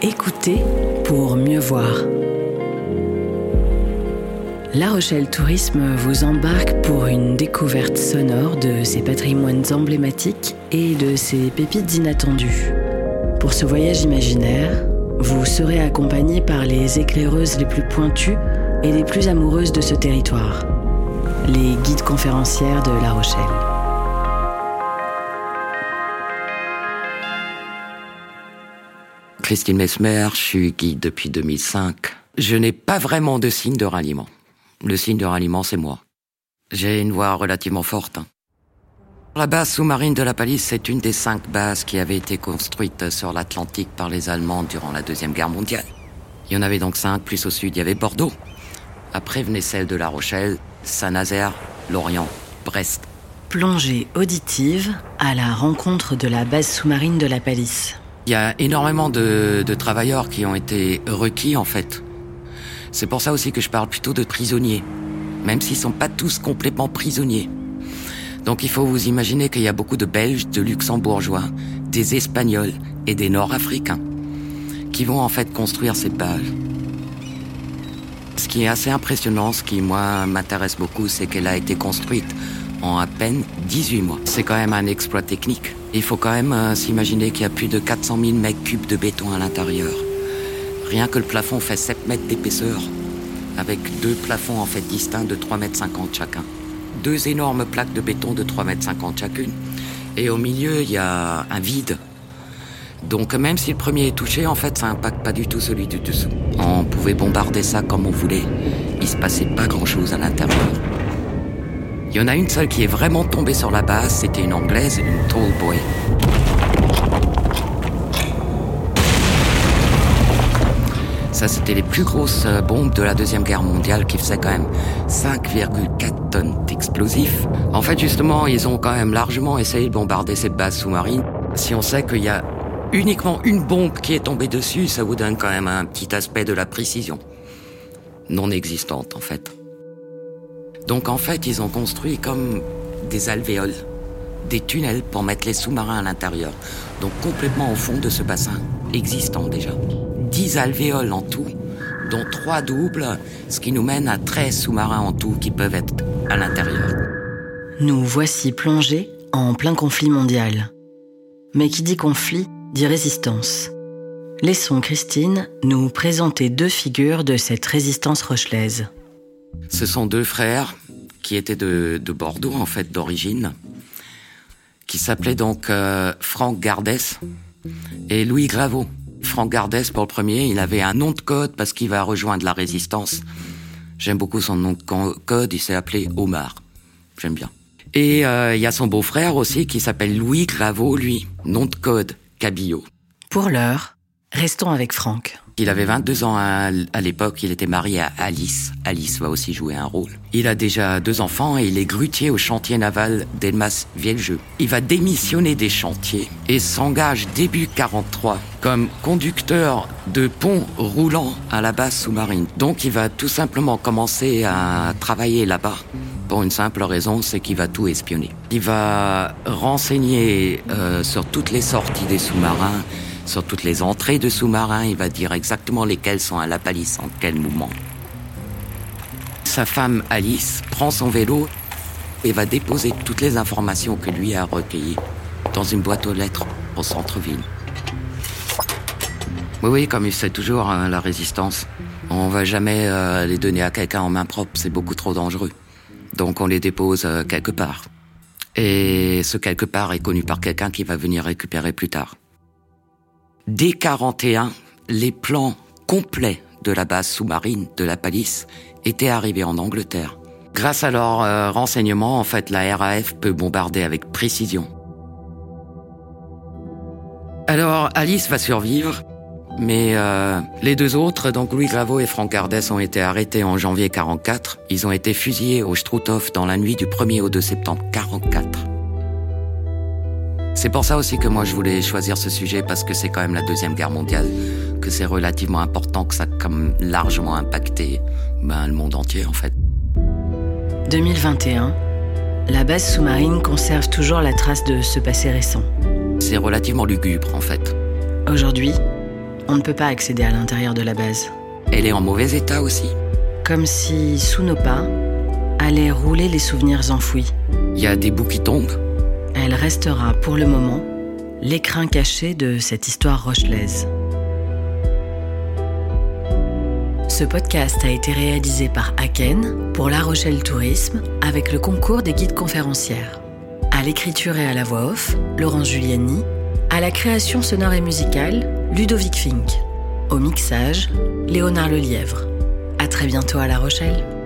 Écoutez pour mieux voir. La Rochelle Tourisme vous embarque pour une découverte sonore de ses patrimoines emblématiques et de ses pépites inattendues. Pour ce voyage imaginaire, vous serez accompagné par les éclaireuses les plus pointues et les plus amoureuses de ce territoire, les guides conférencières de La Rochelle. Christine Mesmer, je suis guide depuis 2005. Je n'ai pas vraiment de signe de ralliement. Le signe de ralliement, c'est moi. J'ai une voix relativement forte. La base sous-marine de la Palisse, c'est une des cinq bases qui avaient été construites sur l'Atlantique par les Allemands durant la Deuxième Guerre mondiale. Il y en avait donc cinq, plus au sud, il y avait Bordeaux. Après venait celle de La Rochelle, Saint-Nazaire, Lorient, Brest. Plongée auditive à la rencontre de la base sous-marine de la Palisse. Il y a énormément de, travailleurs qui ont été requis, en fait. C'est pour ça aussi que je parle plutôt de prisonniers, même s'ils sont pas tous complètement prisonniers. Donc il faut vous imaginer qu'il y a beaucoup de Belges, de Luxembourgeois, des Espagnols et des Nord-Africains qui vont en fait construire cette base. Ce qui est assez impressionnant, ce qui moi m'intéresse beaucoup, c'est qu'elle a été construite en à peine 18 mois. C'est quand même un exploit technique. Il faut quand même euh, s'imaginer qu'il y a plus de 400 000 mètres cubes de béton à l'intérieur. Rien que le plafond fait 7 mètres d'épaisseur, avec deux plafonds en fait distincts de 3 mètres 50 chacun. Deux énormes plaques de béton de 3 mètres 50 chacune. Et au milieu, il y a un vide. Donc même si le premier est touché, en fait, ça impacte pas du tout celui du dessous. On pouvait bombarder ça comme on voulait. Il se passait pas grand-chose à l'intérieur. Il y en a une seule qui est vraiment tombée sur la base, c'était une anglaise, une tall boy. Ça, c'était les plus grosses euh, bombes de la Deuxième Guerre mondiale qui faisaient quand même 5,4 tonnes d'explosifs. En fait, justement, ils ont quand même largement essayé de bombarder cette base sous-marine. Si on sait qu'il y a uniquement une bombe qui est tombée dessus, ça vous donne quand même un petit aspect de la précision. Non existante, en fait. Donc, en fait, ils ont construit comme des alvéoles, des tunnels pour mettre les sous-marins à l'intérieur. Donc, complètement au fond de ce bassin existant déjà. 10 alvéoles en tout, dont 3 doubles, ce qui nous mène à 13 sous-marins en tout qui peuvent être à l'intérieur. Nous voici plongés en plein conflit mondial. Mais qui dit conflit dit résistance. Laissons Christine nous présenter deux figures de cette résistance rochelaise. Ce sont deux frères qui étaient de, de Bordeaux, en fait, d'origine, qui s'appelaient donc euh, Franck Gardès et Louis Graveau. Franck Gardès, pour le premier, il avait un nom de code parce qu'il va rejoindre la résistance. J'aime beaucoup son nom de code, il s'est appelé Omar. J'aime bien. Et euh, il y a son beau-frère aussi qui s'appelle Louis Graveau, lui. Nom de code, Cabillo. Pour l'heure, restons avec Franck. Il avait 22 ans à, l'époque, il était marié à Alice. Alice va aussi jouer un rôle. Il a déjà deux enfants et il est grutier au chantier naval d'Elmas Vieljeu. Il va démissionner des chantiers et s'engage début 43 comme conducteur de pont roulant à la base sous-marine. Donc il va tout simplement commencer à travailler là-bas. Pour une simple raison, c'est qu'il va tout espionner. Il va renseigner euh, sur toutes les sorties des sous-marins, sur toutes les entrées de sous-marins, il va dire exactement lesquels sont à la palisse, en quel moment. Sa femme Alice prend son vélo et va déposer toutes les informations que lui a recueillies dans une boîte aux lettres au centre-ville. Oui, oui, comme il sait toujours, hein, la résistance. On va jamais euh, les donner à quelqu'un en main propre, c'est beaucoup trop dangereux. Donc on les dépose euh, quelque part. Et ce quelque part est connu par quelqu'un qui va venir récupérer plus tard. Dès 41, les plans complets de la base sous-marine de la Palisse étaient arrivés en Angleterre. Grâce à leurs euh, renseignements, en fait, la RAF peut bombarder avec précision. Alors, Alice va survivre, mais euh, les deux autres, donc Louis Graveau et Franck Ardès, ont été arrêtés en janvier 44. Ils ont été fusillés au Struthof dans la nuit du 1er au 2 septembre 44. C'est pour ça aussi que moi je voulais choisir ce sujet parce que c'est quand même la deuxième guerre mondiale, que c'est relativement important, que ça a comme largement impacté ben, le monde entier en fait. 2021, la base sous-marine conserve toujours la trace de ce passé récent. C'est relativement lugubre en fait. Aujourd'hui, on ne peut pas accéder à l'intérieur de la base. Elle est en mauvais état aussi Comme si, sous nos pas, allaient rouler les souvenirs enfouis. Il y a des bouts qui tombent restera, pour le moment, l'écrin caché de cette histoire rochelaise. Ce podcast a été réalisé par Aken pour La Rochelle Tourisme avec le concours des guides conférencières. À l'écriture et à la voix off, Laurence Giuliani. À la création sonore et musicale, Ludovic Fink. Au mixage, Léonard Lelièvre. À très bientôt à La Rochelle.